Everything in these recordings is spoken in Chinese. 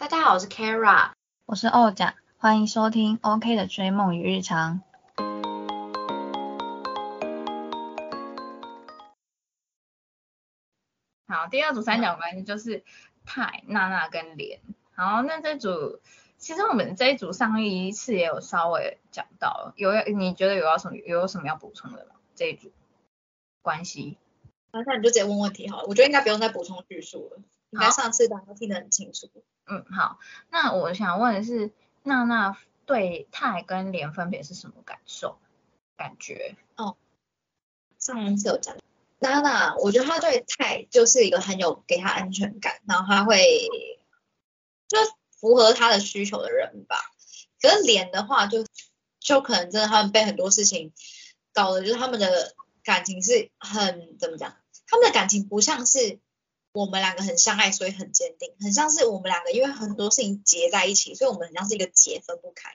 大家好，我是 Kara，我是欧甲，欢迎收听 OK 的追梦与日常。好，第二组三角关系就是泰、娜娜跟莲。好，那这组其实我们这一组上一次也有稍微讲到，有你觉得有要什么有什么要补充的吗？这一组关系？那那你就直接问问题好了，我觉得应该不用再补充叙述了，应该上次大家都听得很清楚。嗯，好，那我想问的是，娜娜对泰跟莲分别是什么感受、感觉？哦，上次有讲，娜娜，我觉得她对泰就是一个很有给她安全感，然后她会就符合她的需求的人吧。可是莲的话，就就可能真的他们被很多事情搞的，就是他们的感情是很怎么讲？他们的感情不像是。我们两个很相爱，所以很坚定，很像是我们两个因为很多事情结在一起，所以我们很像是一个结分不开，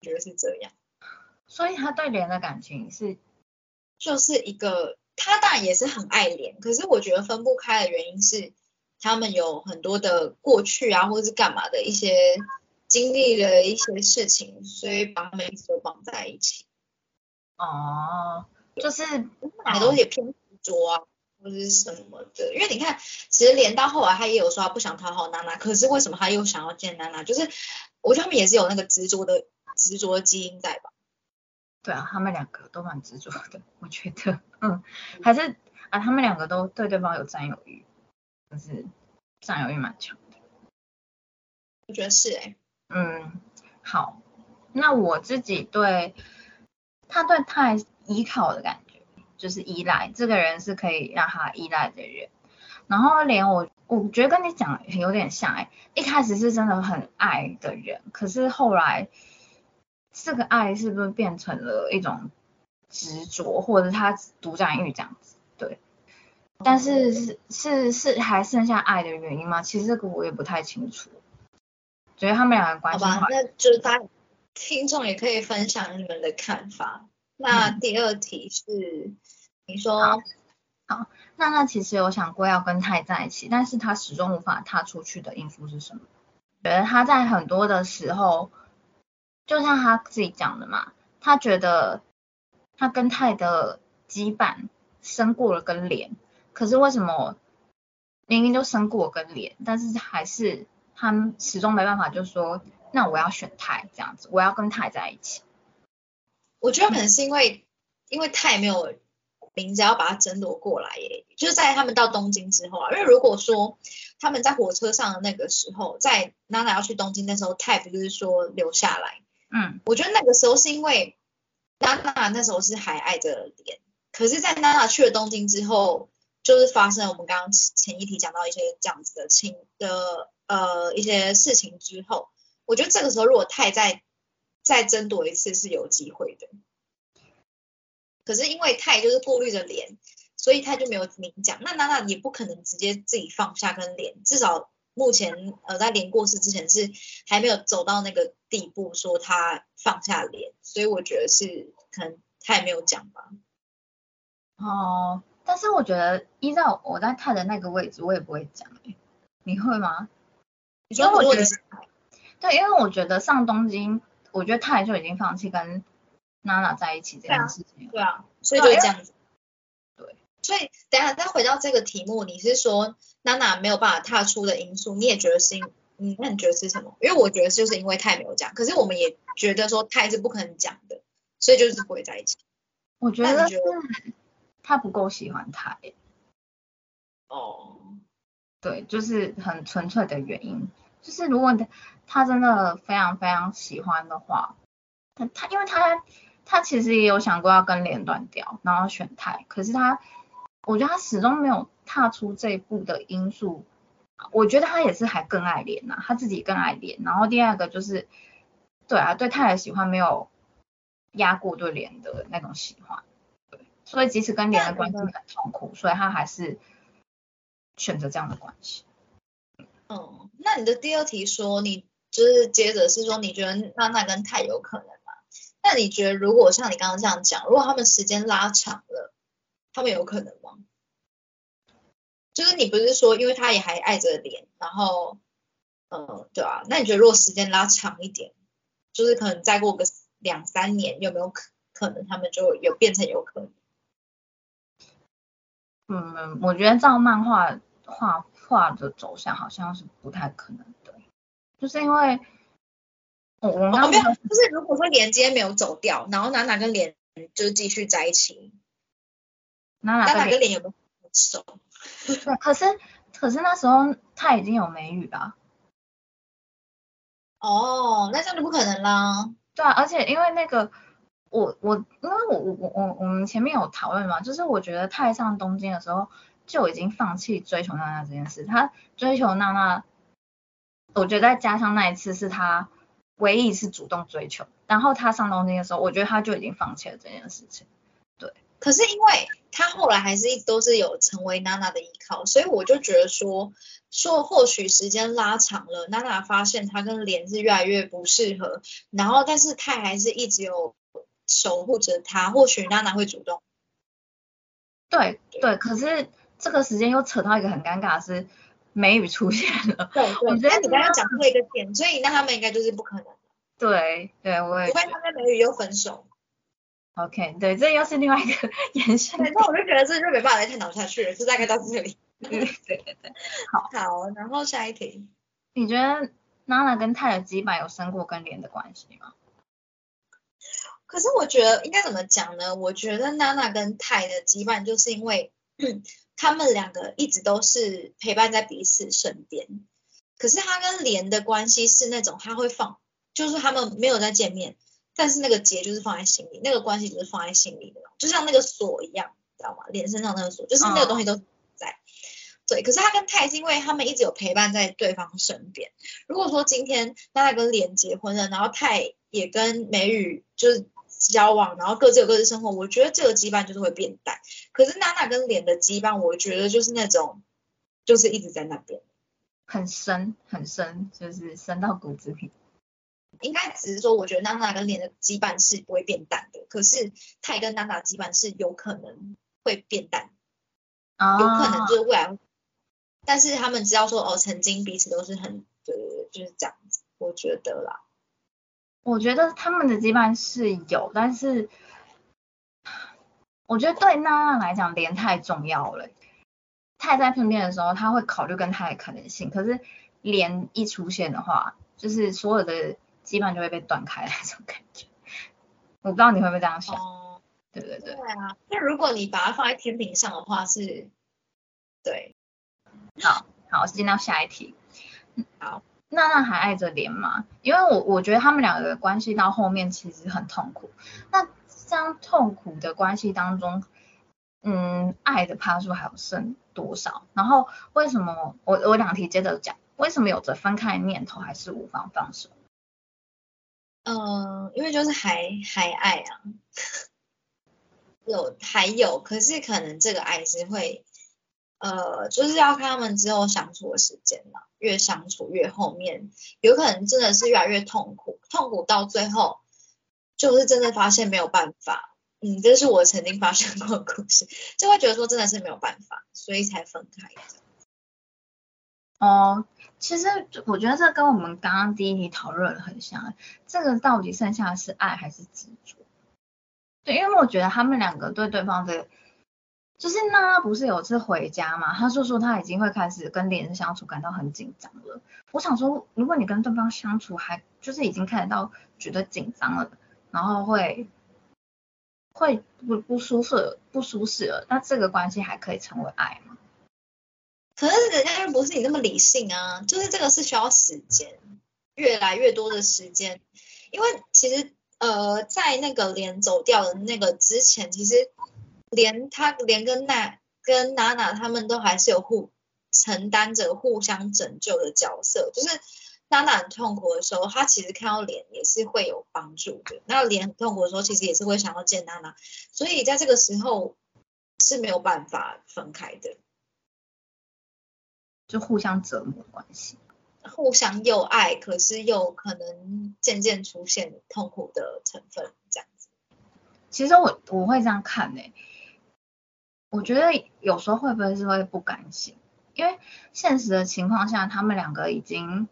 觉得是这样。所以他对莲的感情是，就是一个他当然也是很爱莲，可是我觉得分不开的原因是他们有很多的过去啊，或者是干嘛的一些经历了一些事情，所以把他们一直都绑在一起。哦，就是两个都也偏执着啊。或者是什么的，因为你看，其实连到后来他也有说他不想讨好娜娜，可是为什么他又想要见娜娜？就是我觉得他们也是有那个执着的执着的基因在吧？对啊，他们两个都蛮执着的，我觉得，嗯，还是啊，他们两个都对对方有占有欲，就是占有欲蛮强的。我觉得是哎，嗯，好，那我自己对他对太依靠的感觉。就是依赖这个人是可以让他依赖的人，然后连我我觉得跟你讲有点像哎，一开始是真的很爱的人，可是后来这个爱是不是变成了一种执着，或者他独占欲这样子？对，但是是是是还剩下爱的原因吗？其实这个我也不太清楚，觉得他们两个关系好吧，那就是大家听众也可以分享你们的看法。那第二题是，你说，好，娜娜其实有想过要跟泰在一起，但是他始终无法踏出去的因素是什么？觉得他在很多的时候，就像他自己讲的嘛，他觉得他跟泰的羁绊深过了跟脸，可是为什么明明就深过跟脸，但是还是他始终没办法，就说那我要选泰这样子，我要跟泰在一起。我觉得可能是因为，因为太没有名字要把它争夺过来耶，就是在他们到东京之后啊，因为如果说他们在火车上的那个时候，在娜娜要去东京的时候，泰不就是说留下来？嗯，我觉得那个时候是因为娜娜那时候是还爱着莲，可是，在娜娜去了东京之后，就是发生了我们刚刚前一题讲到一些这样子的情的呃一些事情之后，我觉得这个时候如果泰在。再争夺一次是有机会的，可是因为泰就是顾虑着脸，所以他就没有明讲。那娜娜也不可能直接自己放下跟脸，至少目前呃在脸过世之前是还没有走到那个地步，说他放下脸，所以我觉得是可能他也没有讲吧。哦，但是我觉得依照我在泰的那个位置，我也不会讲诶，你会吗？因为我觉得对，因为我觉得上东京。我觉得泰就已经放弃跟娜娜在一起这件事情。对啊，所以就这样子。对，所以等下再回到这个题目，你是说娜娜没有办法踏出的因素，你也觉得是？嗯，那你觉得是什么？因为我觉得就是因为泰没有讲，可是我们也觉得说泰是不可能讲的，所以就是不会在一起。我觉得是他不够喜欢泰。哦。对，就是很纯粹的原因。就是如果他真的非常非常喜欢的话，他他因为他他其实也有想过要跟莲断掉，然后选泰，可是他我觉得他始终没有踏出这一步的因素，我觉得他也是还更爱莲呐，他自己更爱莲。然后第二个就是对啊，对泰的喜欢没有压过对莲的那种喜欢，对，所以即使跟莲的关系很痛苦，所以他还是选择这样的关系。嗯，那你的第二题说你就是接着是说你觉得娜娜跟泰有可能吗？那你觉得如果像你刚刚这样讲，如果他们时间拉长了，他们有可能吗？就是你不是说，因为他也还爱着脸，然后，嗯，对啊，那你觉得如果时间拉长一点，就是可能再过个两三年，有没有可可能他们就有变成有可能？嗯，我觉得照漫画画画的走向好像是不太可能，就是因为，我我们刚没有，就是如果说连接没有走掉，然后娜娜跟脸就是继续在一起，娜娜跟脸有没有熟？对，可是可是那时候他已经有美语了。哦，那这样就不可能啦。对啊，而且因为那个我我因为我我我我我们前面有讨论嘛，就是我觉得太上东京的时候就已经放弃追求娜娜这件事，他追求娜娜，我觉得再加上那一次是他唯一一次主动追求，然后他上东京的时候，我觉得他就已经放弃了这件事情。对，可是因为。他后来还是一都是有成为娜娜的依靠，所以我就觉得说说或许时间拉长了，娜娜发现他跟莲是越来越不适合，然后但是泰还是一直有守护着他，或许娜娜会主动。对对，可是这个时间又扯到一个很尴尬的是美语出现了。对对，我觉得你刚刚讲出一个点，所以那他们应该就是不可能。对对，我也。除非他跟美语又分手。OK，对，这又是另外一个 延伸。那我就觉得这就没办法再探讨下去了，就大概到这里。对对对，好。好，然后下一题。你觉得娜娜跟泰的羁绊有生过跟莲的关系吗？可是我觉得应该怎么讲呢？我觉得娜娜跟泰的羁绊就是因为他们两个一直都是陪伴在彼此身边。可是他跟莲的关系是那种他会放，就是他们没有再见面。但是那个结就是放在心里，那个关系就是放在心里的，就像那个锁一样，知道吗？脸身上那个锁，就是那个东西都在。对，可是他跟泰是因为他们一直有陪伴在对方身边。如果说今天娜娜跟莲结婚了，然后泰也跟美宇就是交往，然后各自有各自生活，我觉得这个羁绊就是会变淡。可是娜娜跟脸的羁绊，我觉得就是那种，就是一直在那边，很深很深，就是深到骨子里。应该只是说，我觉得娜娜跟脸的羁绊是不会变淡的，可是泰跟娜娜羁绊是有可能会变淡，有可能就是未来，但是他们知道说哦，曾经彼此都是很，对对对，就是这样子，我觉得啦。我觉得他们的羁绊是有，但是我觉得对娜娜来讲，莲太重要了。泰在身边的时候，他会考虑跟泰的可能性，可是莲一出现的话，就是所有的。羁绊就会被断开那种感觉，我不知道你会不会这样想。哦，对对对。对啊，那如果你把它放在天平上的话是，对。好，好，进到下一题。好，娜娜还爱着莲吗？因为我我觉得他们两个的关系到后面其实很痛苦。那这样痛苦的关系当中，嗯，爱的趴数还有剩多少？然后为什么我我两题接着讲，为什么有着分开念头还是无法放手？嗯，因为就是还还爱啊，有还有，可是可能这个爱是会，呃，就是要看他们之后相处的时间嘛，越相处越后面，有可能真的是越来越痛苦，痛苦到最后就是真的发现没有办法，嗯，这是我曾经发生过的故事，就会觉得说真的是没有办法，所以才分开的。哦。其实我觉得这跟我们刚刚第一题讨论很像，这个到底剩下是爱还是执着？对，因为我觉得他们两个对对方的，就是娜娜不是有次回家嘛，他就说他已经会开始跟恋人相处感到很紧张了。我想说，如果你跟对方相处还就是已经看得到觉得紧张了，然后会会不不舒适不舒适了，那这个关系还可以成为爱吗？可是人家又不是你那么理性啊，就是这个是需要时间，越来越多的时间，因为其实呃在那个连走掉的那个之前，其实连他连跟娜跟娜娜他们都还是有互承担着互相拯救的角色，就是娜娜很痛苦的时候，他其实看到脸也是会有帮助的，那脸很痛苦的时候，其实也是会想要见娜娜，所以在这个时候是没有办法分开的。就互相折磨关系，互相又爱，可是又可能渐渐出现痛苦的成分，这样子。其实我我会这样看呢，我觉得有时候会不会是会不甘心，因为现实的情况下，他们两个已经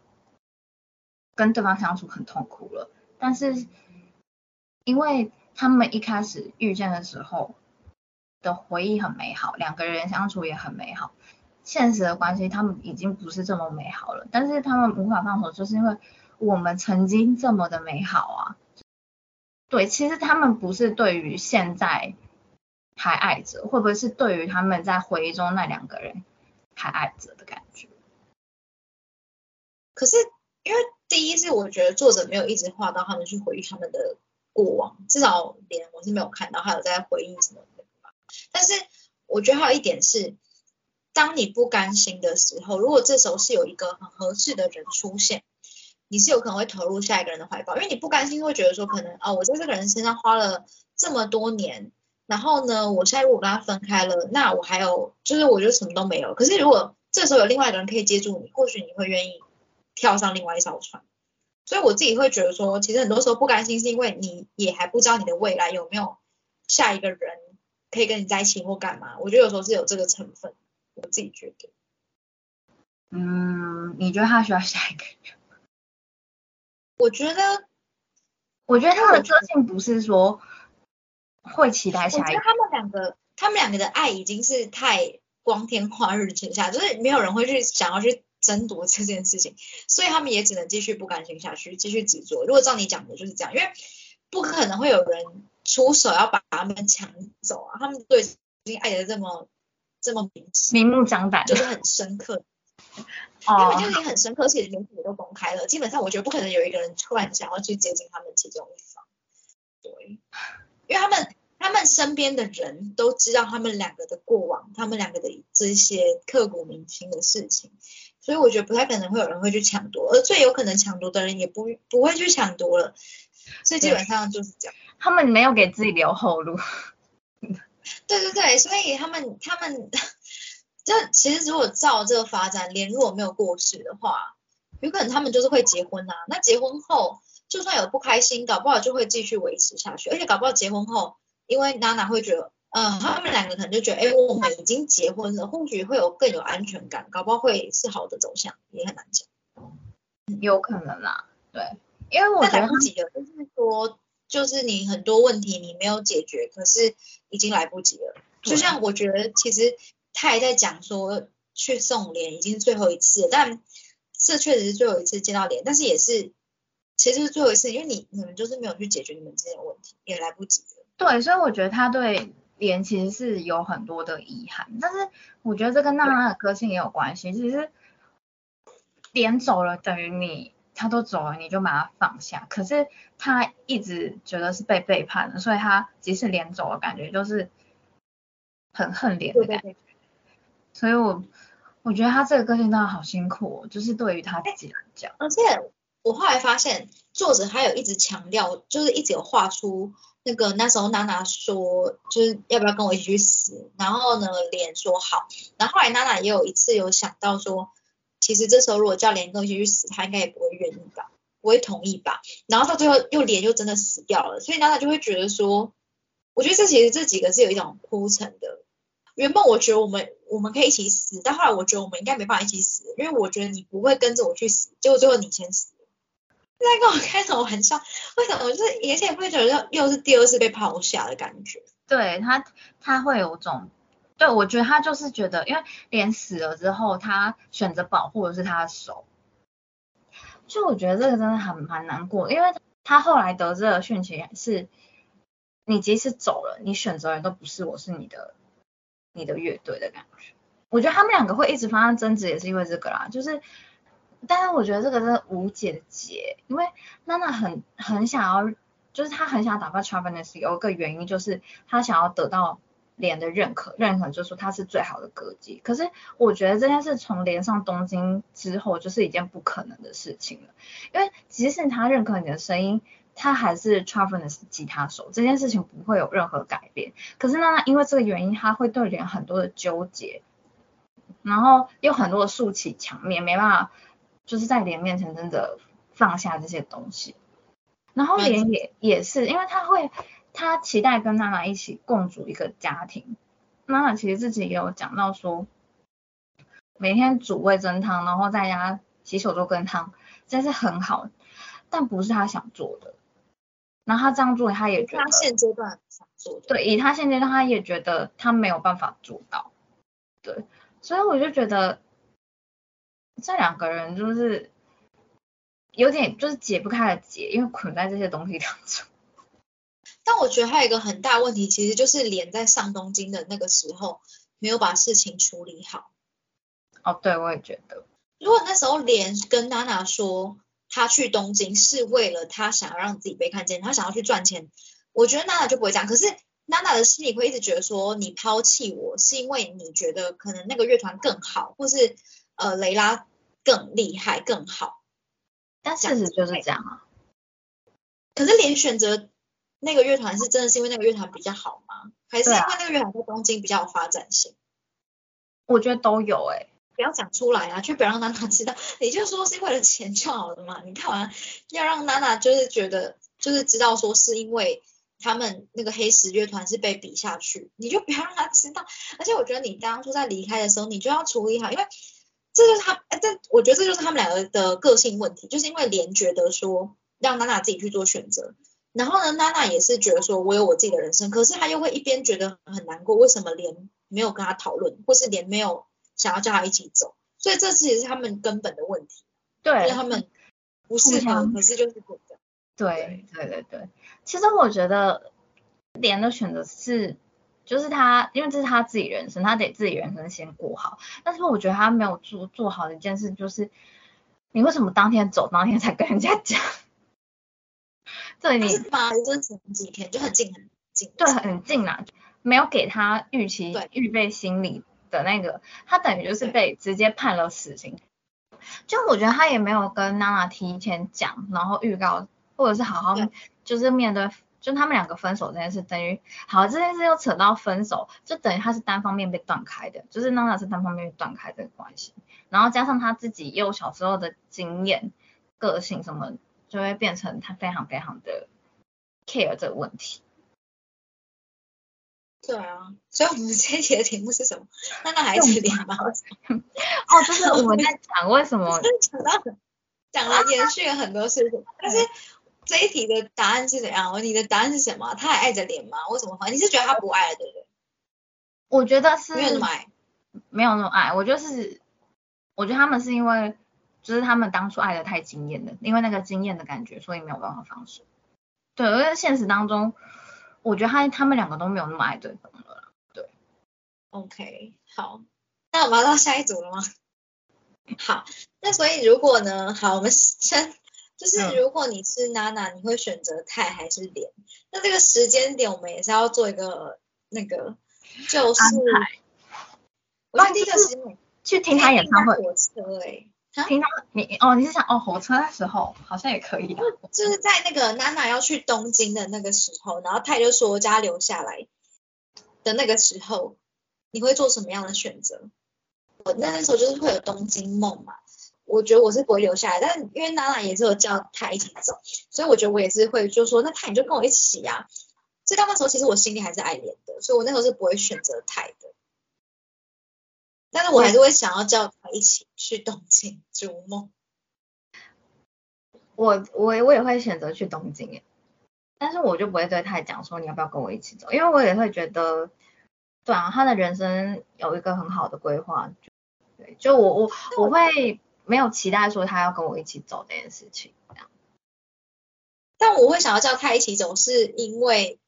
跟对方相处很痛苦了，但是因为他们一开始遇见的时候的回忆很美好，两个人相处也很美好。现实的关系，他们已经不是这么美好了，但是他们无法放手，就是因为我们曾经这么的美好啊。对，其实他们不是对于现在还爱着，会不会是对于他们在回忆中那两个人还爱着的感觉？可是因为第一是我觉得作者没有一直画到他们去回忆他们的过往，至少连我是没有看到还有在回忆什么的。但是我觉得还有一点是。当你不甘心的时候，如果这时候是有一个很合适的人出现，你是有可能会投入下一个人的怀抱，因为你不甘心会觉得说，可能啊，我在这个人身上花了这么多年，然后呢，我现在如果跟他分开了，那我还有就是我觉得什么都没有。可是如果这时候有另外一个人可以接住你，或许你会愿意跳上另外一艘船。所以我自己会觉得说，其实很多时候不甘心是因为你也还不知道你的未来有没有下一个人可以跟你在一起或干嘛。我觉得有时候是有这个成分。我自己觉得，嗯，你觉得他需要下一个人？我觉得，我觉得他的个性不是说会期待下一个。他们两个，他们两个的爱已经是太光天化日之下，就是没有人会去想要去争夺这件事情，所以他们也只能继续不甘心下去，继续执着。如果照你讲的就是这样，因为不可能会有人出手要把他们抢走啊，他们对已经爱的这么。这么明明目张胆，就是很深刻，因为就已经很深刻，而且媒体也都公开了。基本上，我觉得不可能有一个人突然想要去接近他们其中一方，对，因为他们他们身边的人都知道他们两个的过往，他们两个的这些刻骨铭心的事情，所以我觉得不太可能会有人会去抢夺，而最有可能抢夺的人也不不会去抢夺了，所以基本上就是这样，他们没有给自己留后路。对对对，所以他们他们，这其实如果照这个发展，连如果没有过世的话，有可能他们就是会结婚啊。那结婚后，就算有不开心，搞不好就会继续维持下去。而且搞不好结婚后，因为娜娜会觉得，嗯，他们两个可能就觉得，哎，我们已经结婚了，或许会有更有安全感，搞不好会是好的走向，也很难讲。有可能啦，对，因为我觉得来不及了，就是说。就是你很多问题你没有解决，可是已经来不及了。就像我觉得，其实他还在讲说去送莲已经是最后一次，但这确实是最后一次见到莲，但是也是其实是最后一次，因为你你们就是没有去解决你们之间的问题，也来不及了。对，所以我觉得他对莲其实是有很多的遗憾，但是我觉得这跟娜娜的个性也有关系。其实莲走了，等于你。他都走了，你就把他放下。可是他一直觉得是被背叛的，所以他即使连走了，感觉就是很恨脸的感觉。所以我我觉得他这个个性真的好辛苦，就是对于他自己来讲。而且我后来发现，作者还有一直强调，就是一直有画出那个那时候娜娜说，就是要不要跟我一起去死？然后呢，脸说好。然后后来娜娜也有一次有想到说。其实这时候如果叫连哥一起去死，他应该也不会愿意吧，不会同意吧。然后到最后又脸又真的死掉了，所以娜娜就会觉得说，我觉得这其实这几个是有一种铺陈的。原本我觉得我们我们可以一起死，但后来我觉得我们应该没办法一起死，因为我觉得你不会跟着我去死，结果最后你先死。在跟我开什么玩笑？为什么？就是而且会觉得又是第二次被抛下的感觉。对他，他会有种。对，我觉得他就是觉得，因为莲死了之后，他选择保护的是他的手，就我觉得这个真的很蛮难过，因为他后来得知的讯息是，你即使走了，你选择人都不是我，是你的，你的乐队的感觉。我觉得他们两个会一直发生争执，也是因为这个啦，就是，但是我觉得这个是无解的结，因为娜娜很很想要，就是她很想打败 Travis，有一个原因就是她想要得到。连的认可，认可就是说她是最好的歌姬。可是我觉得这件事从连上东京之后就是一件不可能的事情了，因为即使他认可你的声音，他还是 Travis 吉他手，这件事情不会有任何改变。可是娜娜，因为这个原因，他会对连很多的纠结，然后有很多的竖起墙面，没办法就是在莲面前真的放下这些东西。然后莲也也是，因为他会。他期待跟娜娜一起共组一个家庭。娜娜其实自己也有讲到说，每天煮味增汤，然后在家洗手做羹汤，这是很好，但不是他想做的。然后他这样做，他也觉得他现阶段想做的。对，以他现阶段，他也觉得他没有办法做到。对，所以我就觉得这两个人就是有点就是解不开的结，因为捆在这些东西当中。但我觉得还有一个很大问题，其实就是连在上东京的那个时候没有把事情处理好。哦，对，我也觉得。如果那时候连跟娜娜说他去东京是为了他想要让自己被看见，他想要去赚钱，我觉得娜娜就不会这样。可是娜娜的心里会一直觉得说，你抛弃我是因为你觉得可能那个乐团更好，或是呃雷拉更厉害更好。但事实就是这样啊。可是连选择。那个乐团是真的是因为那个乐团比较好吗？还是因为那个乐团在东京比较有发展性？我觉得都有哎，不要讲出来啊，就不要让娜娜知道。你就说是为了钱就好了嘛。你看完要让娜娜就是觉得就是知道说是因为他们那个黑石乐团是被比下去，你就不要让她知道。而且我觉得你当初在离开的时候，你就要处理好，因为这就是他哎，这我觉得这就是他们两个的个性问题，就是因为连觉得说让娜娜自己去做选择。然后呢，娜娜也是觉得说，我有我自己的人生，可是她又会一边觉得很难过，为什么连没有跟他讨论，或是连没有想要叫他一起走？所以这其实是他们根本的问题。对，他们不适合，可是就是这样。对对对对，其实我觉得连的选择是，就是他，因为这是他自己人生，他得自己人生先过好。但是我觉得他没有做做好的一件事，就是你为什么当天走，当天才跟人家讲？对你发就是前几天就很近很近，对，很近啦，没有给他预期预备心理的那个，他等于就是被直接判了死刑。就我觉得他也没有跟娜娜提前讲，然后预告，或者是好好就是面对，就他们两个分手这件事，等于好这件事又扯到分手，就等于他是单方面被断开的，就是娜娜是单方面断开这个关系，然后加上他自己又小时候的经验、个性什么。就会变成他非常非常的 care 这个问题。对啊，所以我们这一题的题目是什么？那那孩子脸吗？哦，就是我们在讲为什么 讲到讲了延续了很多事情，但是这一题的答案是怎样？你的答案是什么？他还爱着脸吗？为什么？你是觉得他不爱了，对不对？我觉得是没有那么爱，没有那么爱。我就是，我觉得他们是因为。就是他们当初爱的太惊艳了，因为那个惊艳的感觉，所以没有办法放手。对，因为现实当中，我觉得他他们两个都没有那么爱对方了。对，OK，好，那我们要到下一组了吗？好，那所以如果呢，好，我们先就是如果你是娜娜，你会选择泰还是莲？那这个时间点我们也是要做一个那个就是。我第一个是去听他演唱会。火车哎。平常你哦，你是想哦火车的时候好像也可以啊，就是在那个娜娜要去东京的那个时候，然后泰就说家留下来的那个时候，你会做什么样的选择？我那时候就是会有东京梦嘛，我觉得我是不会留下来，但因为娜娜也是有叫他一起走，所以我觉得我也是会就说那他你就跟我一起呀。所以到那时候其实我心里还是爱莲的，所以我那时候是不会选择泰的。但是我还是会想要叫他一起去东京逐梦。我我我也会选择去东京耶，但是我就不会对他讲说你要不要跟我一起走，因为我也会觉得，对啊，他的人生有一个很好的规划，对，就我我我会没有期待说他要跟我一起走这件事情这样。但我会想要叫他一起走，是因为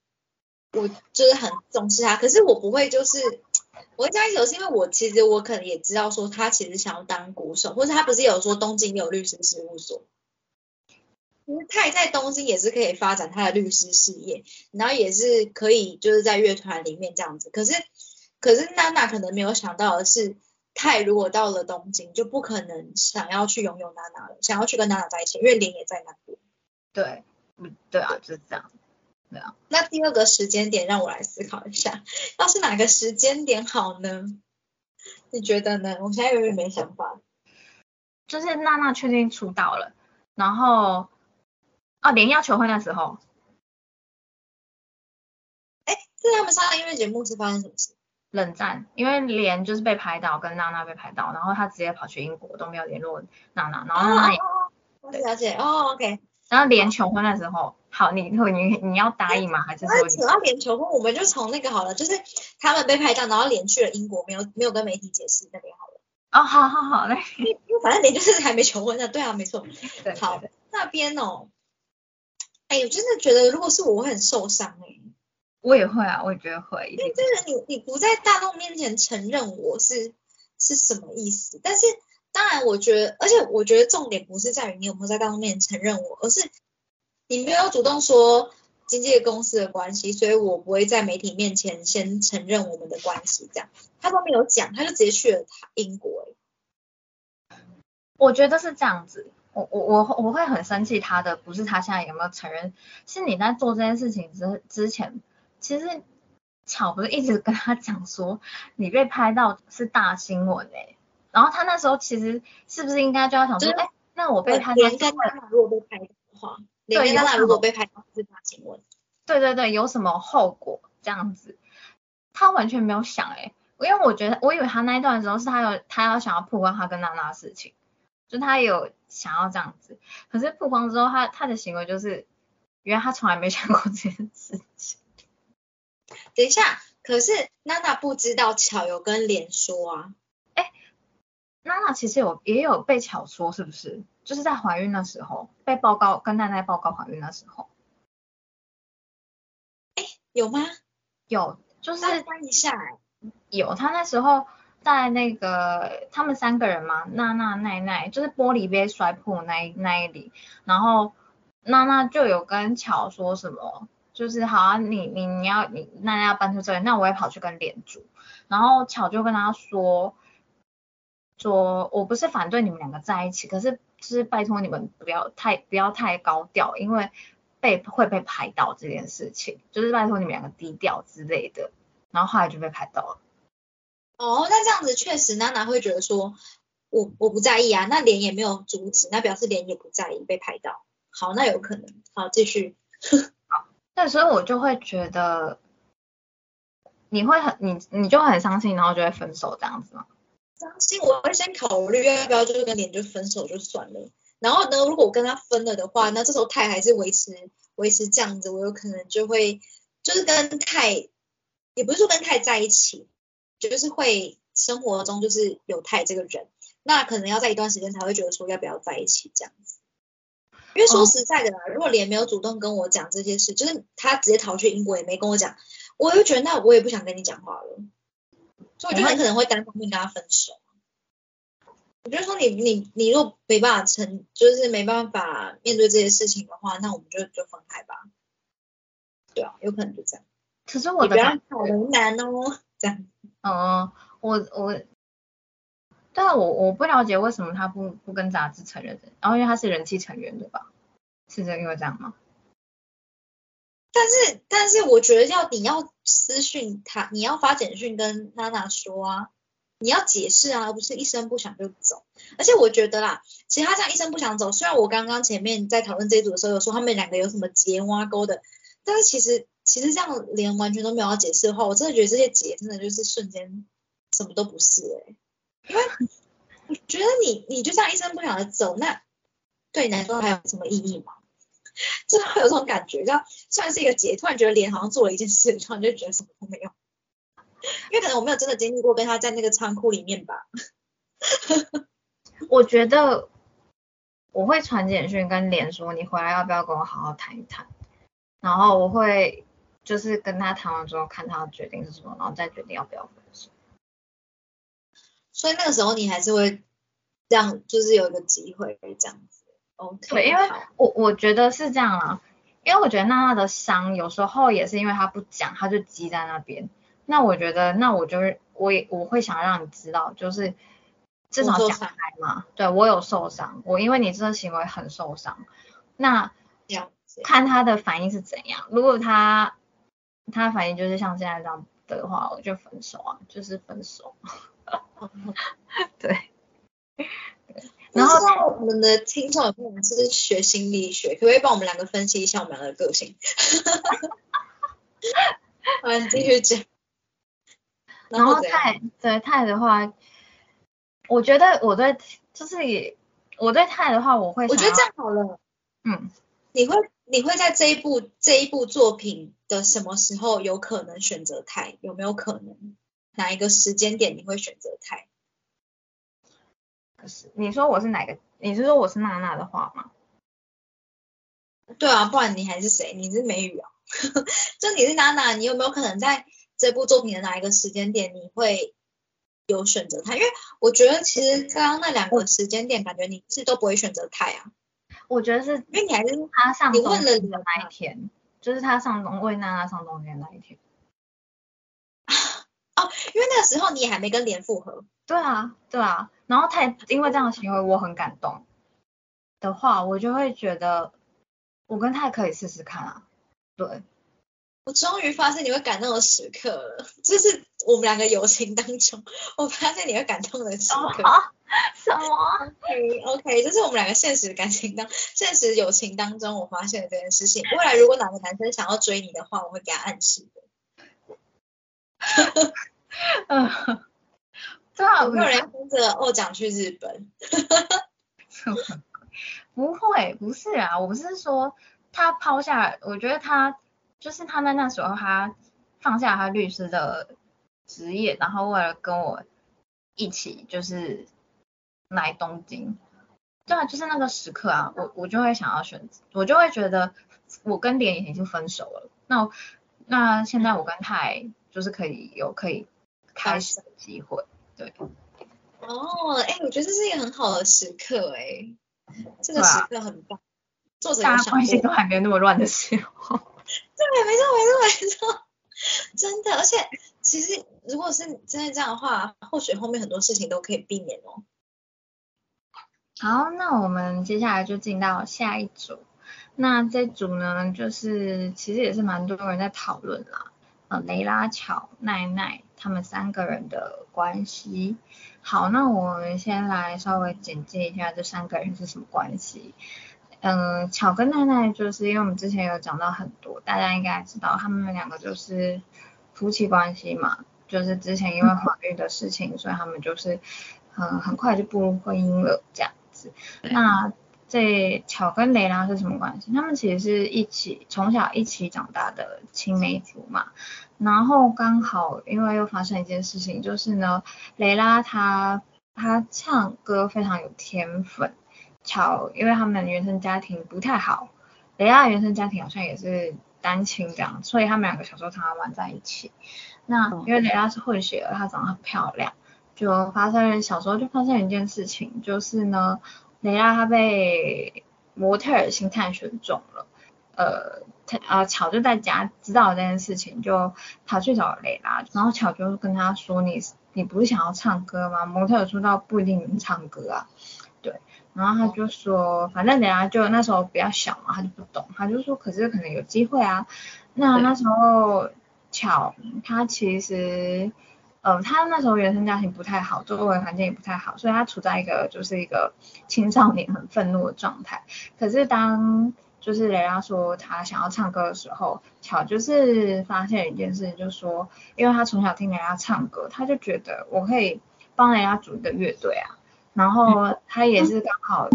我就是很重视他，可是我不会就是。我跟他一起走是因为我其实我可能也知道说他其实想要当鼓手，或者他不是有说东京有律师事务所，其实他也在东京也是可以发展他的律师事业，然后也是可以就是在乐团里面这样子。可是可是娜娜可能没有想到的是，泰如果到了东京就不可能想要去拥有娜娜了，想要去跟娜娜在一起，因为脸也在那边。对，嗯，对啊，就是这样。对啊那第二个时间点让我来思考一下，要是哪个时间点好呢？你觉得呢？我现在有点没想法。就是娜娜确定出道了，然后哦，连要求婚的时候。哎，是他们上音乐节目是发生什么事？冷战，因为连就是被拍到，跟娜娜被拍到，然后他直接跑去英国都没有联络娜娜，然后娜娜也，我了解哦，OK。然后连求婚的时候，好，你你你要答应吗？还是说你扯到连求婚，我们就从那个好了，就是他们被拍到，然后连去了英国，没有没有跟媒体解释那边好了。哦，好好好嘞，因为反正连就是还没求婚呢，对啊，没错。对，好，那边哦，哎，我真的觉得如果是我，我很受伤哎。我也会啊，我也觉得会。因为这个你你不在大众面前承认我是是什么意思？但是当然，我觉得，而且我觉得重点不是在于你有没有在大众面前承认我，而是你没有主动说经纪公司的关系，所以我不会在媒体面前先承认我们的关系。这样他都没有讲，他就直接去了他英国。我觉得是这样子，我我我我会很生气他的，不是他现在有没有承认，是你在做这件事情之之前。其实巧不是一直跟他讲说你被拍到是大新闻哎，然后他那时候其实是不是应该就要想说，哎，那我被拍到，如果被拍的话，连跟娜娜如果被拍到是大新闻，对对对，有什么后果这样子，他完全没有想哎，因为我觉得我以为他那一段的时候是他有他要想要曝光他跟娜娜的事情，就他有想要这样子，可是曝光之后他他的行为就是，原来他从来没想过这件事情。等一下，可是娜娜不知道巧有跟莲说啊。哎，娜娜其实有也有被巧说，是不是？就是在怀孕的时候被报告跟奈奈报告怀孕的时候。哎，有吗？有，就是翻一下。有，他那时候在那个他们三个人嘛，娜娜、奈奈，就是玻璃杯摔破那那一里，然后娜娜就有跟巧说什么。就是好啊，你你你要你那要搬出这里，那我也跑去跟脸住，然后巧就跟他说，说我不是反对你们两个在一起，可是就是拜托你们不要太不要太高调，因为被会被拍到这件事情，就是拜托你们两个低调之类的，然后后来就被拍到了。哦，那这样子确实娜娜会觉得说，我我不在意啊，那脸也没有阻止，那表示脸也不在意被拍到。好，那有可能，好继续。对，所以我就会觉得你会很你你就很伤心，然后就会分手这样子吗？伤心，我会先考虑要不要就是跟你就分手就算了。然后呢，如果我跟他分了的话，那这时候泰还是维持维持这样子，我有可能就会就是跟泰也不是说跟泰在一起，就是会生活中就是有泰这个人，那可能要在一段时间才会觉得说要不要在一起这样子。因为说实在的啦，如果连没有主动跟我讲这些事，就是他直接逃去英国也没跟我讲，我就觉得那我也不想跟你讲话了，所以我就很可能会单方面跟他分手。我觉得说你你你如果没办法成，就是没办法面对这些事情的话，那我们就就分开吧。对啊，有可能就这样。可是我的好为难哦，这样。嗯，我我。对啊，我我不了解为什么他不不跟杂志承认的，然后因为他是人气成员对吧？是这因为这样吗？但是但是我觉得要你要私讯他，你要发简讯跟娜娜说啊，你要解释啊，而不是一声不响就走。而且我觉得啦，其实他这样一声不响走，虽然我刚刚前面在讨论这一组的时候有说他们两个有什么结挖沟的，但是其实其实这样连完全都没有要解释的话，我真的觉得这些结真的就是瞬间什么都不是哎。因为我觉得你你就这样一声不响的走，那对你来说还有什么意义吗？真的会有这种感觉，就算是一个结，突然觉得脸好像做了一件事，突然就觉得什么都没有。因为可能我没有真的经历过跟他在那个仓库里面吧。我觉得我会传简讯跟脸说，你回来要不要跟我好好谈一谈？然后我会就是跟他谈完之后，看他的决定是什么，然后再决定要不要分。所以那个时候你还是会这样，就是有一个机会这样子。OK。对，因为我我觉得是这样啊，因为我觉得娜娜的伤有时候也是因为她不讲，她就积在那边。那我觉得，那我就是我也我会想让你知道，就是至少讲开嘛。对我有受伤，我因为你这个行为很受伤。那看他的反应是怎样。如果他他反应就是像现在这样的话，我就分手啊，就是分手。对，然后我们的听众有朋友是学心理学，可不可以帮我们两个分析一下我们两个个性？好，继续讲。然后泰对泰的话，我觉得我对就是也我对泰的话，我会我觉得这样好了，嗯，你会你会在这一部这一部作品的什么时候有可能选择泰？有没有可能哪一个时间点你会选择泰？可是你说我是哪个？你是说我是娜娜的话吗？对啊，不然你还是谁？你是美语啊？就你是娜娜，你有没有可能在这部作品的哪一个时间点你会有选择泰？因为我觉得其实刚刚那两个时间点，感觉你是都不会选择泰啊，我觉得是因为你还是他上你问了你的那一天，就是他上中为娜娜上中间那一天。因为那个时候你也还没跟莲复合。对啊，对啊，然后他也因为这样的行为我很感动的话，我就会觉得我跟他也可以试试看啊。对，我终于发现你会感动的时刻了，就是我们两个友情当中，我发现你会感动的时刻。什么？OK OK，这是我们两个现实感情当现实友情当中我发现的这件事情。未来如果哪个男生想要追你的话，我会给他暗示的。嗯，对啊，有没有人要跟着欧奖去日本？不会，不是啊，我不是说他抛下，我觉得他就是他在那时候他放下他律师的职业，然后为了跟我一起就是来东京，对啊，就是那个时刻啊，我我就会想要选择，我就会觉得我跟莲已经分手了，那那现在我跟泰就是可以有可以开始的机会，对。哦，哎，我觉得这是一个很好的时刻，哎，这个时刻很棒。作者大家有想过关系都还没有那么乱的时候。对，没错，没错，没错，真的。而且其实如果是真的这样的话，或许后面很多事情都可以避免哦。好，那我们接下来就进到下一组。那这组呢，就是其实也是蛮多人在讨论啦。呃，雷拉、巧、奈奈他们三个人的关系。好，那我们先来稍微简介一下这三个人是什么关系。嗯，巧跟奈奈就是因为我们之前有讲到很多，大家应该知道他们两个就是夫妻关系嘛，就是之前因为怀孕的事情，所以他们就是嗯很快就步入婚姻了这样子。那这巧跟雷拉是什么关系？他们其实是一起从小一起长大的青梅竹马，然后刚好因为又发生一件事情，就是呢，雷拉她她唱歌非常有天分，巧因为他们原生家庭不太好，雷拉的原生家庭好像也是单亲这样，所以他们两个小时候常常玩在一起。那因为雷拉是混血儿，她长得很漂亮，就发生小时候就发生一件事情，就是呢。雷拉她被模特儿心态选中了，呃，他呃巧就在家知道这件事情，就跑去找雷拉，然后巧就跟他说：“你你不是想要唱歌吗？模特儿出道不一定能唱歌啊。”对，然后他就说，反正雷拉就那时候比较小嘛，他就不懂，他就说：“可是可能有机会啊。”那那时候巧他其实。嗯，他那时候原生家庭不太好，周围环境也不太好，所以他处在一个就是一个青少年很愤怒的状态。可是当就是雷拉说他想要唱歌的时候，巧就是发现一件事情，就是说，因为他从小听雷拉唱歌，他就觉得我可以帮雷拉组一个乐队啊。然后他也是刚好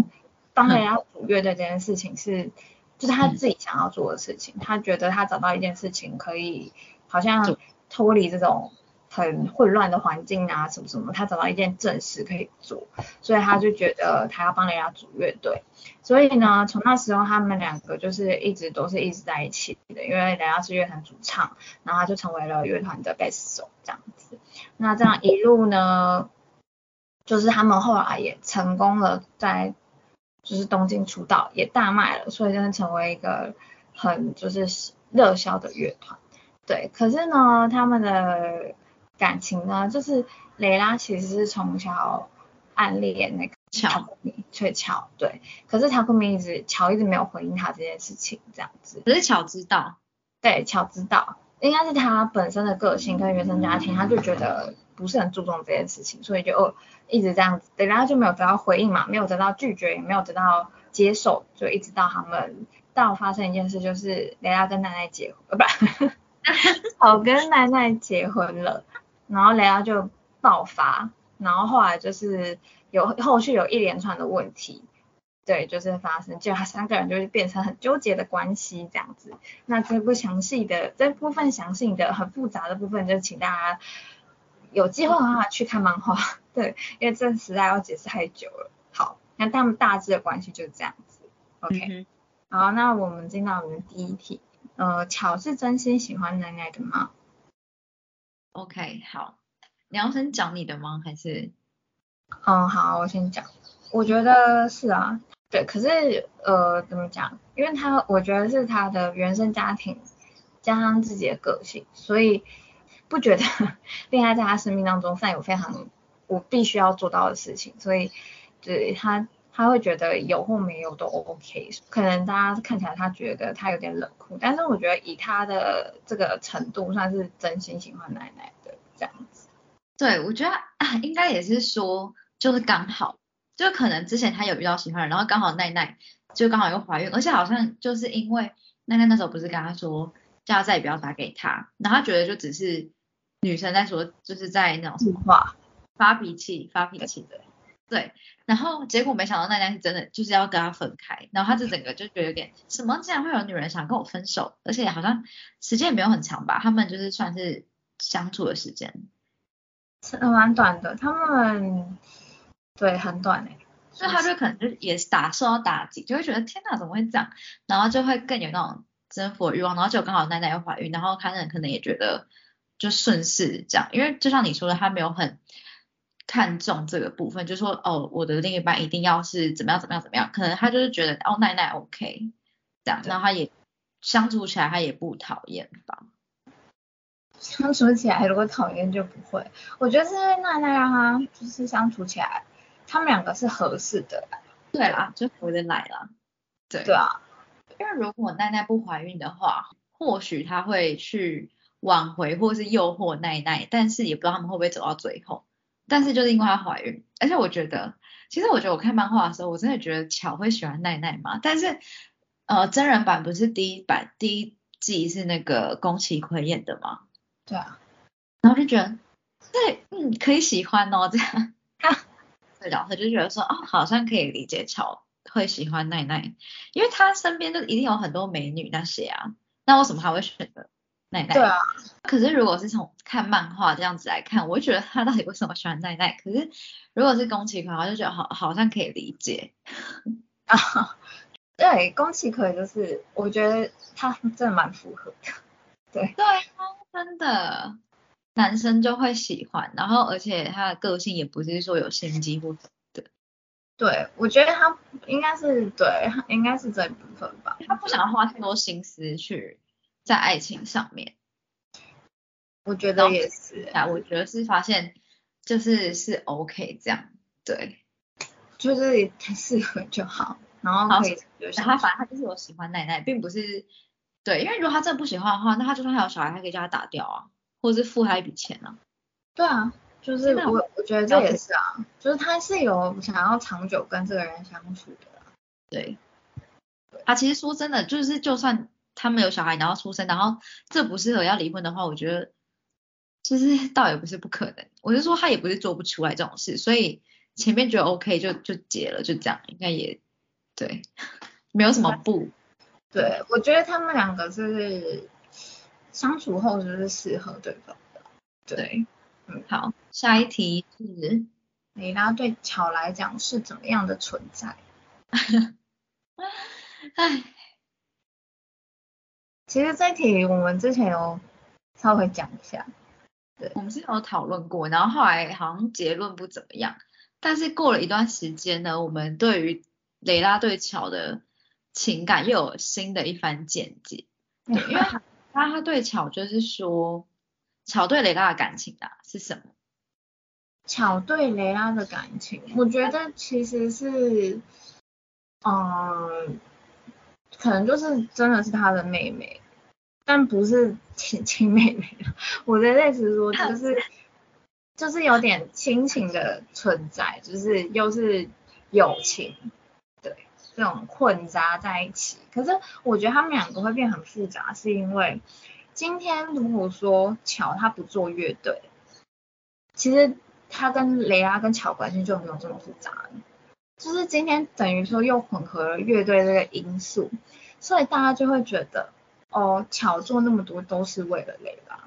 帮雷拉组乐队这件事情是，就是他自己想要做的事情。他觉得他找到一件事情可以好像脱离这种。很混乱的环境啊，什么什么，他找到一件正事可以做，所以他就觉得他要帮人家组乐队。所以呢，从那时候他们两个就是一直都是一直在一起的，因为人家是乐团主唱，然后他就成为了乐团的贝斯手这样子。那这样一路呢，就是他们后来也成功了，在就是东京出道，也大卖了，所以真的成为一个很就是热销的乐团。对，可是呢，他们的感情呢，就是蕾拉其实是从小暗恋那个巧米，却巧对，可是塔库米一直巧一直没有回应他这件事情，这样子。可是巧知道，对，巧知道，应该是他本身的个性跟原生家庭，他就觉得不是很注重这件事情，所以就哦一直这样子，蕾拉就没有得到回应嘛，没有得到拒绝，也没有得到接受，就一直到他们到发生一件事，就是蕾拉跟奶奶结婚，呃不，我跟奶奶结婚了。然后雷拉就爆发，然后后来就是有后续有一连串的问题，对，就是发生，就他三个人就是变成很纠结的关系这样子。那这部详细的这部分详细的很复杂的部分，就请大家有机会的话去看漫画，对，因为这实在要解释太久了。好，那他们大致的关系就是这样子，OK。好，那我们进到我们的第一题，呃，巧是真心喜欢奶奶的吗？OK，好，你要先讲你的吗？还是嗯，好，我先讲。我觉得是啊，对，可是呃，怎么讲？因为他，我觉得是他的原生家庭加上自己的个性，所以不觉得 恋爱在他生命当中占有非常我必须要做到的事情，所以对他他会觉得有或没有都 OK。可能大家看起来他觉得他有点冷酷，但是我觉得以他的这个程度，算是真心喜欢奶奶的这样子。对我觉得啊，应该也是说，就是刚好，就可能之前他有遇到喜欢人，然后刚好奈奈就刚好又怀孕，而且好像就是因为奈奈那时候不是跟他说叫他再也不要打给他，然后他觉得就只是女生在说，就是在那种什么话发脾气发脾气的，对，然后结果没想到奈奈是真的就是要跟他分开，然后他就整个就觉得有点什么，竟然会有女人想跟我分手，而且好像时间也没有很长吧，他们就是算是相处的时间。是蛮短的，他们对很短诶、所以他就可能就也是打受到打击，就会觉得天哪怎么会这样，然后就会更有那种征服的欲望，然后就刚好奈奈又怀孕，然后他人可能也觉得就顺势这样，因为就像你说的，他没有很看重这个部分，就说哦我的另一半一定要是怎么样怎么样怎么样，可能他就是觉得哦奈奈 OK 这样，然后他也相处起来他也不讨厌吧。相处起来如果讨厌就不会，我觉得是因为奈奈让他就是相处起来，他们两个是合适的。对啦，就回得来啦。对对啊，因为如果奈奈不怀孕的话，或许他会去挽回或是诱惑奈奈，但是也不知道他们会不会走到最后。但是就是因为她怀孕，而且我觉得，其实我觉得我看漫画的时候，我真的觉得巧会喜欢奈奈嘛。但是呃，真人版不是第一版第一季是那个宫崎葵演的吗？对啊，然后就觉得，对，嗯，可以喜欢哦，这样。对，然后就觉得说，哦，好像可以理解巧会喜欢奈奈，因为她身边就一定有很多美女那些啊，那为什么她会选择奈奈？对啊，可是如果是从看漫画这样子来看，我就觉得他到底为什么喜欢奈奈？可是如果是宫崎葵，我就觉得好好像可以理解。啊，对，宫崎葵就是我觉得他真的蛮符合的。对对啊，真的，男生就会喜欢，然后而且他的个性也不是说有心机或者的，对，我觉得他应该是对，应该是这一部分吧。他不想花太多心思去在爱情上面。我觉得也是，啊，我觉得是发现就是是 OK 这样，对，就是适合就好，然后可以有然后他反正他就是有喜欢奶奶，并不是对，因为如果他真的不喜欢的话，那他就算他有小孩，他可以叫他打掉啊，或者是付他一笔钱啊。对啊，就是我我觉得这也是啊，就是他是有想要长久跟这个人相处的、啊。对，他其实说真的，就是就算他们有小孩，然后出生，然后这不适合要离婚的话，我觉得就是倒也不是不可能。我是说他也不是做不出来这种事，所以前面觉得 OK 就就结了，就这样，应该也对，没有什么不。对，我觉得他们两个是相处后就是适合对方的。对，嗯，好，下一题是蕾拉对巧来讲是怎么样的存在？唉，其实这题我们之前有稍微讲一下，对，我们是有讨论过，然后后来好像结论不怎么样，但是过了一段时间呢，我们对于雷拉对乔的情感又有新的一番见解，对，因为他他对巧就是说，巧对雷拉的感情啊是什么？巧对雷拉的感情，我觉得其实是，嗯，可能就是真的是他的妹妹，但不是亲 亲妹妹。我的意思说，就是就是有点亲情的存在，就是又是友情，对，这种混杂在一起。可是我觉得他们两个会变很复杂，是因为今天如果说乔他不做乐队。其实他跟雷拉跟乔关系就没有这么复杂了，就是今天等于说又混合了乐队这个因素，所以大家就会觉得，哦，巧做那么多都是为了雷拉。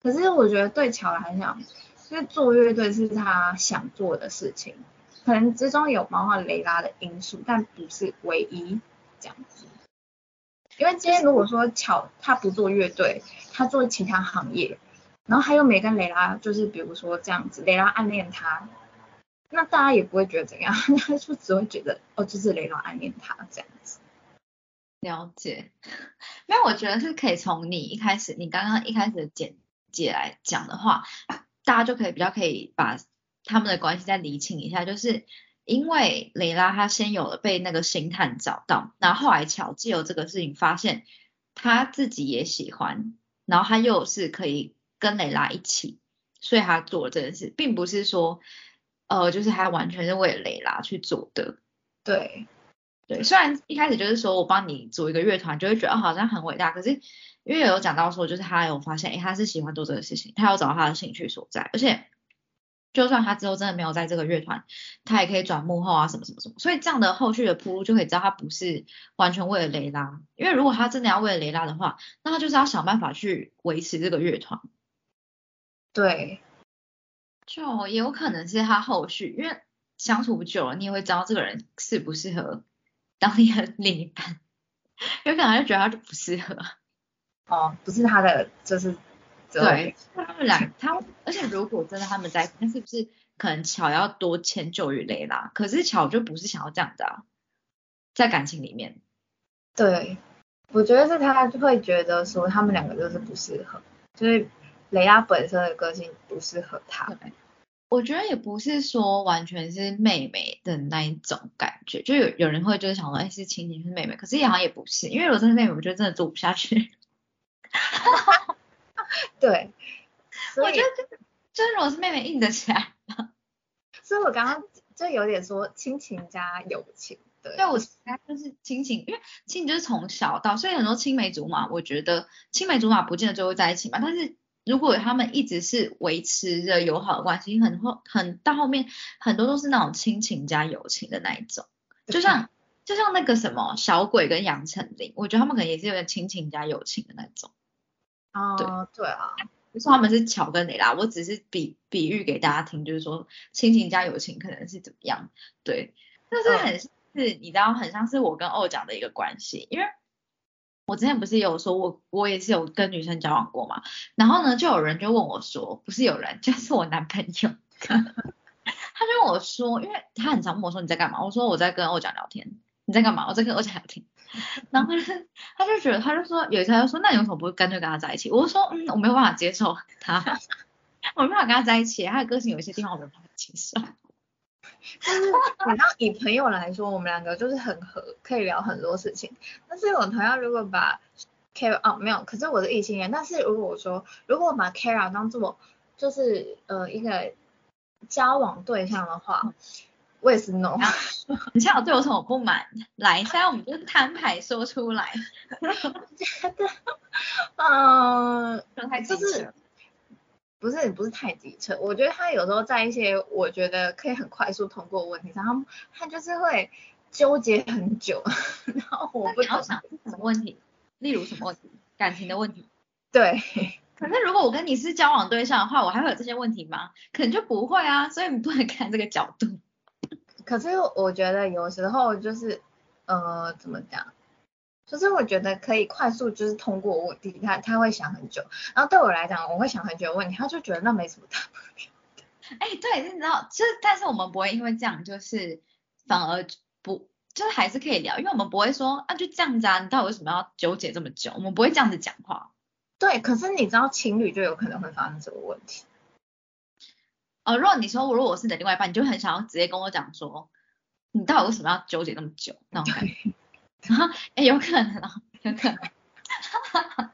可是我觉得对乔来讲，因为做乐队是他想做的事情，可能之中有包括雷拉的因素，但不是唯一这样子。因为今天如果说巧他不做乐队，他做其他行业，然后他又没跟雷拉，就是比如说这样子，雷拉暗恋他，那大家也不会觉得怎样，他就只会觉得哦，就是雷拉暗恋他这样。了解，没有，我觉得是可以从你一开始，你刚刚一开始的简介来讲的话，大家就可以比较可以把他们的关系再理清一下，就是因为蕾拉她先有了被那个星探找到，然后后来巧借由这个事情发现他自己也喜欢，然后他又是可以跟蕾拉一起，所以他做了这件事，并不是说呃就是他完全是为了蕾拉去做的。对，对，虽然一开始就是说我帮你组一个乐团，就会觉得、哦、好像很伟大，可是因为有讲到说，就是他有发现，诶，他是喜欢做这个事情，他有找到他的兴趣所在，而且就算他之后真的没有在这个乐团，他也可以转幕后啊，什么什么什么，所以这样的后续的铺路就可以知道他不是完全为了雷拉，因为如果他真的要为了雷拉的话，那他就是要想办法去维持这个乐团，对，就也有可能是他后续，因为相处久了，你也会知道这个人适不适合当你的另一半，有可能他就觉得他就不适合。哦，不是他的，就是对，他们俩，他而且如果真的他们在一起，那是不是可能巧要多迁就于雷拉？可是巧就不是想要这样的啊，在感情里面，对，我觉得是他就会觉得说他们两个就是不适合，就是雷拉本身的个性不适合他。对，我觉得也不是说完全是妹妹的那一种感觉，就有有人会就是想说，哎，是亲情是妹妹，可是也好像也不是，因为如果真的妹妹，我觉得真的做不下去。对，我觉得就是就是如果是妹妹硬得起来，所以我刚刚就有点说亲情加友情，对，对我该就是亲情，因为亲情就是从小到，所以很多青梅竹马，我觉得青梅竹马不见得最后在一起嘛，但是如果他们一直是维持着友好的关系，很后很到后面很多都是那种亲情加友情的那一种，就像就像那个什么小鬼跟杨丞琳，我觉得他们可能也是有点亲情加友情的那种。哦，对。啊，不是他们是巧跟雷啦，我只是比比喻给大家听，就是说亲情加友情可能是怎么样，对，但是很是你知道很像是我跟欧讲的一个关系，因为我之前不是有说我我也是有跟女生交往过嘛，然后呢就有人就问我说，不是有人就是我男朋友，他就问我说，因为他很常问我说你在干嘛，我说我在跟欧讲聊天，你在干嘛？我在跟欧讲聊天。然后他就他就觉得，他就说有一次他就说，那你为什么不干脆跟他在一起？我就说，嗯，我没有办法接受他，我没有办法跟他在一起，他的个性有一些地方我没有办法接受。就是你知道，以朋友来说，我们两个就是很合，可以聊很多事情。但是我同样如果把 Kara 哦没有，可是我是异性恋。但是如果我说，如果我把 Kara 当做就是呃一个交往对象的话，我也是 no。你现在有对我什么不满？来，现在我们就摊牌说出来。觉得，嗯，太就是不是不是太机车。我觉得他有时候在一些我觉得可以很快速通过问题上，他他就是会纠结很久。然后我不想想什么问题，例如什么问题？感情的问题。对。可是如果我跟你是交往对象的话，我还会有这些问题吗？可能就不会啊。所以你不能看这个角度。可是我觉得有时候就是呃怎么讲，就是我觉得可以快速就是通过问题，他他会想很久，然后对我来讲我会想很久问题，他就觉得那没什么大不了。哎，对，你知道，就是但是我们不会因为这样就是反而不就是还是可以聊，因为我们不会说啊就这样子啊，你到底为什么要纠结这么久？我们不会这样子讲话。对，可是你知道情侣就有可能会发生这个问题。哦，如果你说如果我是你的另外一半，你就很想要直接跟我讲说，你到底为什么要纠结那么久那种感觉？然后，哎，有可能啊，有可能。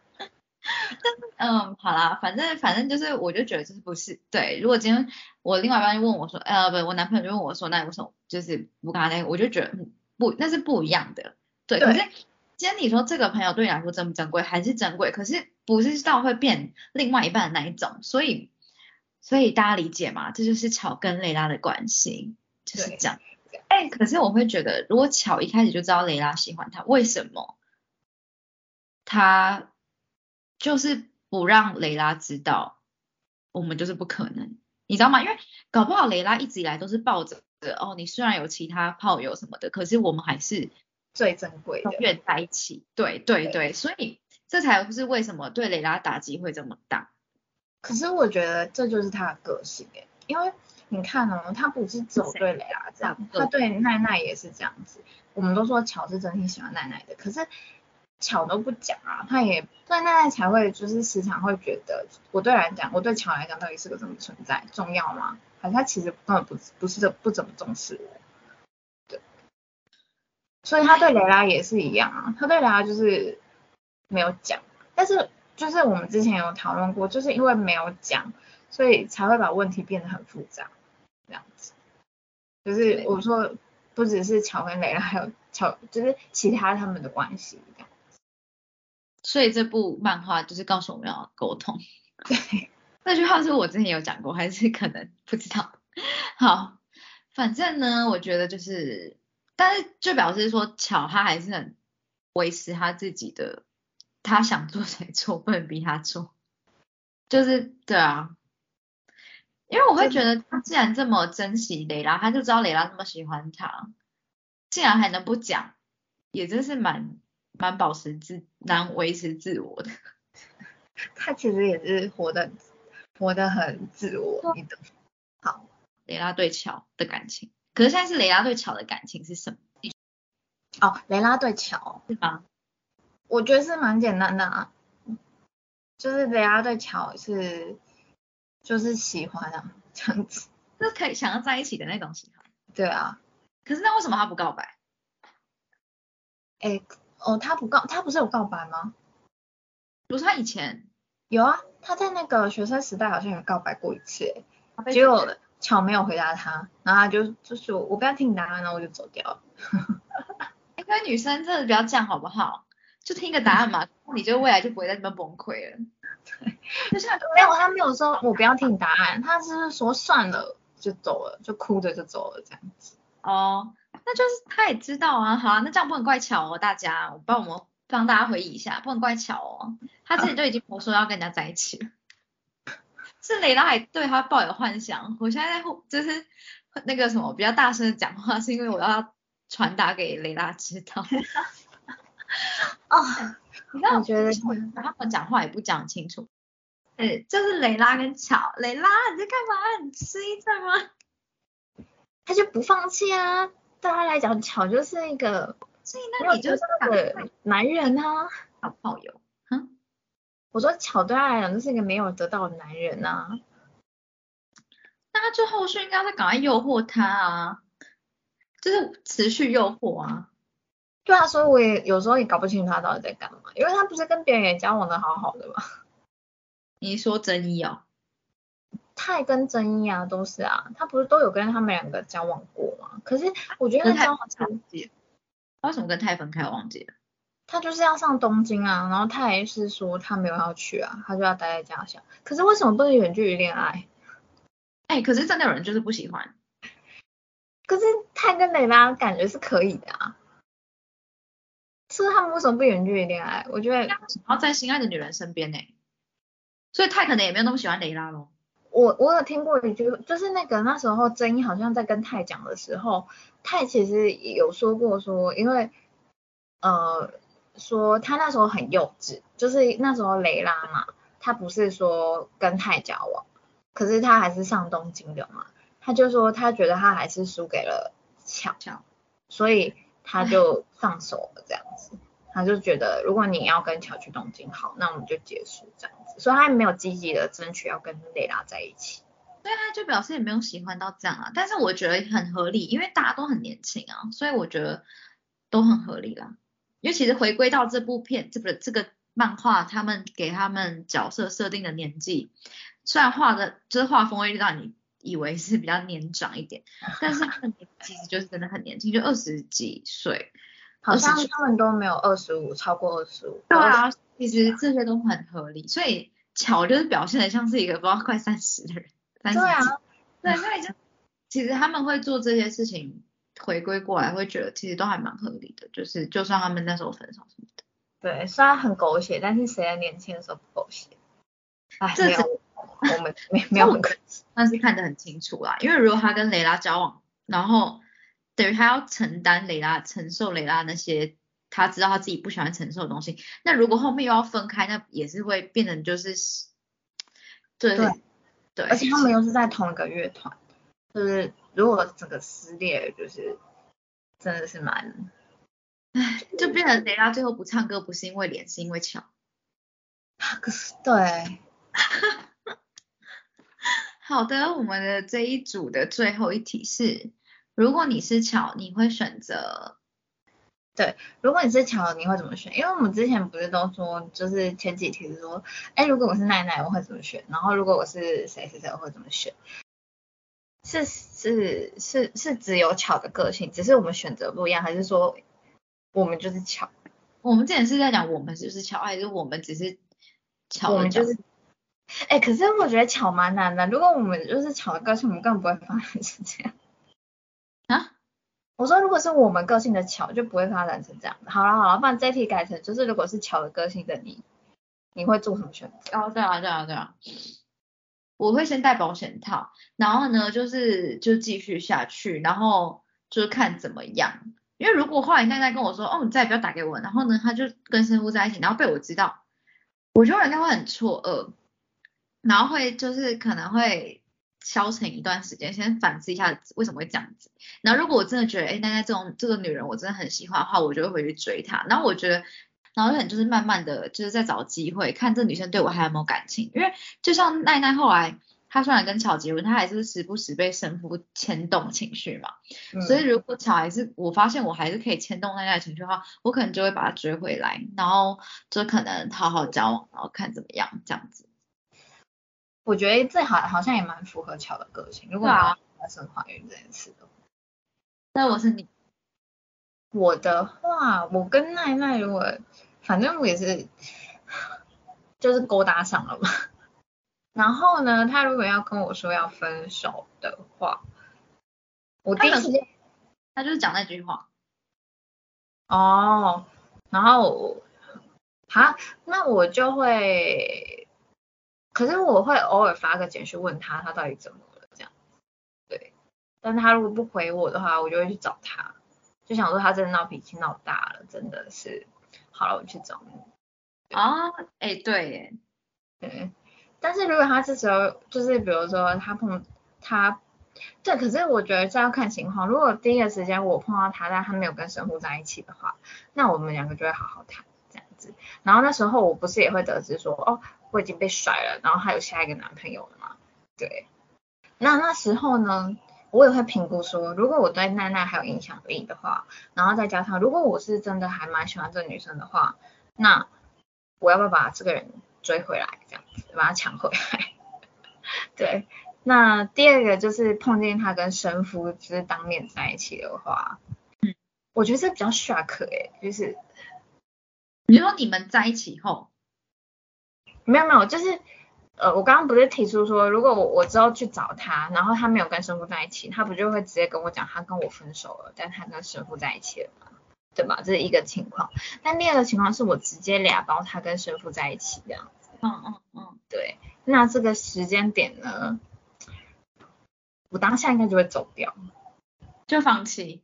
但是，嗯，好啦，反正反正就是，我就觉得就是不是对。如果今天我另外一半就问我说，呃，不，我男朋友就问我说，那为什么就是不跟他那个？我就觉得不，那是不一样的。对，可是今天你说这个朋友对你来说珍不珍贵，还是珍贵，可是不是到会变另外一半的那一种，所以。所以大家理解吗？这就是巧跟蕾拉的关系，就是这样。哎，可是我会觉得，如果巧一开始就知道雷拉喜欢他，为什么他就是不让雷拉知道？我们就是不可能，你知道吗？因为搞不好雷拉一直以来都是抱着哦，你虽然有其他炮友什么的，可是我们还是最珍贵的永。远在一起。对对对对，所以这才是为什么对雷拉打击会这么大。可是我觉得这就是他的个性哎，因为你看哦，他不是只有对蕾拉这样，他对奈奈也是这样子。我们都说巧是真心喜欢奈奈的，可是巧都不讲啊，他也所以奈奈才会就是时常会觉得，我对来讲，我对巧来讲到底是个什么存在，重要吗？还是他其实根本不不是这不怎么重视我？对，所以他对蕾拉也是一样啊，他对蕾拉就是没有讲，但是就是我们之前有讨论过，就是因为没有讲，所以才会把问题变得很复杂，这样子。就是我说，不只是巧跟蕾拉，还有巧，就是其他他们的关系这样。所以这部漫画就是告诉我们要沟通。对，那句话是我之前有讲过，还是可能不知道。好，反正呢，我觉得就是，但是就表示说，巧他还是很维持他自己的，他想做才做，不能逼他做。就是对啊，因为我会觉得他既然这么珍惜蕾拉，他就知道蕾拉那么喜欢他，竟然还能不讲，也真是蛮蛮保持自难维持自我的。他其实也是活得活得很自我，你懂？好，蕾拉对乔的感情，可是现在是蕾拉对乔的感情是什么？哦，蕾拉对乔，是吗？我觉得是蛮简单的啊，就是蕾拉对乔是就是喜欢啊，这样子。就是可以想要在一起的那种喜欢。对啊，可是那为什么他不告白？哎，哦，他不告，他不是有告白吗？不是他以前有啊，他在那个学生时代好像有告白过一次，哎结果巧没有回答他，然后他就就说我不要听你答案，然后我就走掉了。哎，各位女生真的不要这样好不好？就听个答案嘛，你就未来就不会在这边崩溃了。就是没有，他没有说我不要听你答案，他只是说算了就走了，就哭着就走了这样子。哦，那就是他也知道啊。好啊，那这样不能怪巧哦，大家，我帮我们帮大家回忆一下，不能怪巧哦。他自己就已经我说要跟人家在一起了，是蕾拉还对他抱有幻想。我现在在后就是那个什么比较大声的讲话，是因为我要传达给蕾拉知道。哦，你知道，我觉得他们讲话也不讲清楚。呃，就是蕾拉跟巧，蕾拉你在干嘛？你吃一阵吗？他就不放弃啊。对他来讲，巧就是一个所以没有那你就得到的男人啊。小炮友，哼，我说巧对他来讲就是一个没有得到的男人啊。那他就后续应该再赶快诱惑他啊，就是持续诱惑啊。对啊，所以我也有时候也搞不清楚他到底在干嘛，因为他不是跟别人也交往的好好的吗？你说真一哦？泰跟真一啊都是啊，他不是都有跟他们两个交往过吗？可是我觉得跟泰交往前忘记了，他为什么跟泰分开？我忘记了。他就是要上东京啊，然后他也是说他没有要去啊，他就要待在家乡。可是为什么不能远距离恋爱？哎、可是真的有人就是不喜欢，可是泰跟蕾拉感觉是可以的啊，是他们为什么不远距离恋爱？我觉得然后在心爱的女人身边呢、所以泰可能也没有那么喜欢蕾拉咯。我我有听过一句，就是那个那时候真一好像在跟泰讲的时候，泰其实有说过说，因为呃说他那时候很幼稚，就是那时候蕾拉嘛，他不是说跟泰交往，可是他还是上东京的嘛，他就说他觉得他还是输给了巧巧，所以他就放手了这样子。他就觉得，如果你要跟乔去东京，好，那我们就结束这样子，所以他没有积极的争取要跟蕾拉在一起。所以他就表示也没有喜欢到这样啊，但是我觉得很合理，因为大家都很年轻啊，所以我觉得都很合理啦。因为其实回归到这部片，这个这个漫画，他们给他们角色设定的年纪，虽然画的就是画风会让你以为是比较年长一点，但是他们其实就是真的很年轻，就二十几岁。好像他们都没有二十五，超过二十五。对啊，其实这些都很合理，所以巧就是表现的像是一个不知道快三十的人，三十对啊几，对，所以就其实他们会做这些事情，回归过来会觉得其实都还蛮合理的，就是就算他们那时候分手什么的，对，虽然很狗血，但是谁在年轻的时候不狗血？哎，这我们没没有很客气。但是看得很清楚啦。因为如果他跟蕾拉交往，然后等于他要承担蕾拉承受蕾拉那些他知道他自己不喜欢承受的东西，那如果后面又要分开，那也是会变成就是对对对，而且他们又是在同一个乐团，就是如果整个撕裂，就是真的是蛮唉就变成雷拉最后不唱歌，不是因为脸，是因为巧。可是对，好的，我们的这一组的最后一题是：如果你是巧，你会选择对如果你是巧，你会怎么选？因为我们之前不是都说，就是前几题是说，哎，如果我是奈奈，我会怎么选？然后如果我是谁谁谁，我会怎么选？是是是是只有巧的个性，只是我们选择不一样，还是说我们就是巧？我们之前是在讲我们就是巧，还是我们只是巧？我们就是，哎，可是我觉得巧蛮难的。如果我们就是巧的个性，我们根本不会发展成这样。啊？我说，如果是我们个性的巧，就不会发展成这样。好了好了，不然这题改成就是，如果是巧的个性的你，你会做什么选择？哦，对啊，对啊，对啊。我会先戴保险套，然后呢，就是就继续下去，然后就是看怎么样。因为如果后来奈奈跟我说，哦，你再也不要打给我，然后呢，他就跟生夫在一起，然后被我知道，我觉得我应该会很错愕，然后会就是可能会消沉一段时间，先反思一下为什么会这样子。然后如果我真的觉得，哎，奈奈这种这个女人我真的很喜欢的话，我就会回去追她。然后我觉得。然后可能就是慢慢的就是在找机会，看这女生对我还有没有感情。因为就像奈奈后来，她虽然跟乔结婚，她还是时不时被生父牵动情绪嘛。嗯所以如果乔还是我发现我还是可以牵动奈奈的情绪的话，我可能就会把她追回来，然后就可能好好交往，然后看怎么样这样子。我觉得这好好像也蛮符合巧的个性。如果我发生怀孕这件事的话，那我是你，我的话，我跟奈奈如果反正我也是就是勾搭上了嘛。然后呢，他如果要跟我说要分手的话，我第一时间他就是讲那句话。哦，然后我好，那我就会，可是我会偶尔发个简讯问他他到底怎么了这样，对，但他如果不回我的话，我就会去找他，就想说他真的闹脾气闹大了，真的是，好了，我去找你。啊，哎，对耶，对，但是如果他这时候就是比如说他碰他，对，可是我觉得这要看情况。如果第一个时间我碰到他，但他没有跟神父在一起的话，那我们两个就会好好谈这样子。然后那时候我不是也会得知说，哦，我已经被甩了，然后还有下一个男朋友了嘛？对，那那时候呢，我也会评估说，如果我对奈奈还有影响力的话，然后再加上如果我是真的还蛮喜欢这个女生的话，那我要不要把这个人追回来，这样子把他抢回来？对，那第二个就是碰见他跟神父就是当面在一起的话，嗯，我觉得这比较 shock 哎、就是你说你们在一起后，没有没有，就是呃，我刚刚不是提出说，如果我我之后去找他，然后他没有跟神父在一起，他不就会直接跟我讲他跟我分手了，但他跟神父在一起了嘛，对吧？这是一个情况。但第二个情况是我直接俩包他跟神父在一起这样子。嗯嗯嗯，对，那这个时间点呢，我当下应该就会走掉。就放弃，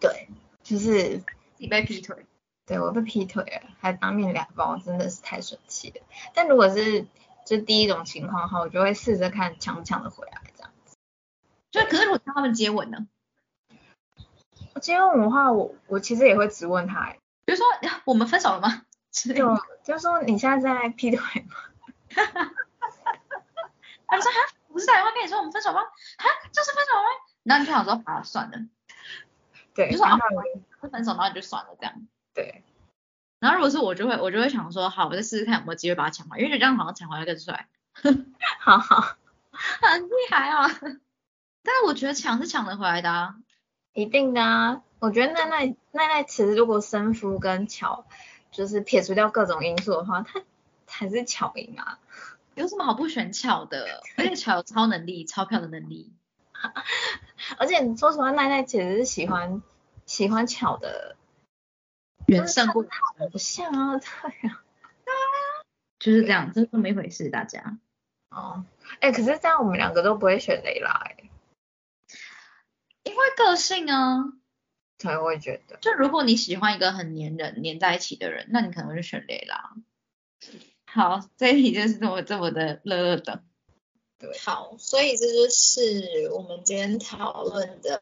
对，就是自己被劈腿。对我被劈腿了，还当面俩包，真的是太生气了。但如果是就第一种情况的话，我就会试着看抢不抢得回来这样子。就可是如果他们接吻呢？接吻的话，我我其实也会直问他、欸，比如说呀我们分手了吗？就就说你现在在劈腿吗？他就说哈，我不是打电话跟你说我们分手吗？哈，就是分手了吗？然后你就想说啊，算了，对，就说啊分手，然后你就算了这样。对，然后如果是我就会我就会想说，好，我再试试看有没有机会把它抢回来，因为这样好像抢回来更帅，好好，很厉害啊。但是我觉得抢是抢得回来的啊。一定的啊。我觉得奈奈奈奈其实如果生夫跟巧就是撇除掉各种因素的话，他还是巧赢啊。有什么好不选巧的？而且巧有超能力、钞票的能力。而且说实话，奈奈其实是喜欢喜欢巧的远胜过不像啊，对啊。就是这样，就这么一回事，大家。哦，哎，可是这样我们两个都不会选雷拉哎，因为个性啊。对，我也觉得。就如果你喜欢一个很黏人、黏在一起的人，那你可能会选雷拉。好，这一题就是这么这么的乐乐的。对，好，所以这就是我们今天讨论的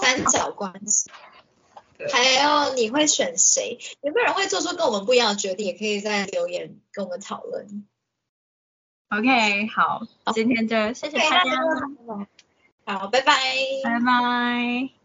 三角关系。还有你会选谁？有没有人会做出跟我们不一样的决定？也可以在留言跟我们讨论。OK，好，今天就谢谢大家。好，拜拜。拜拜。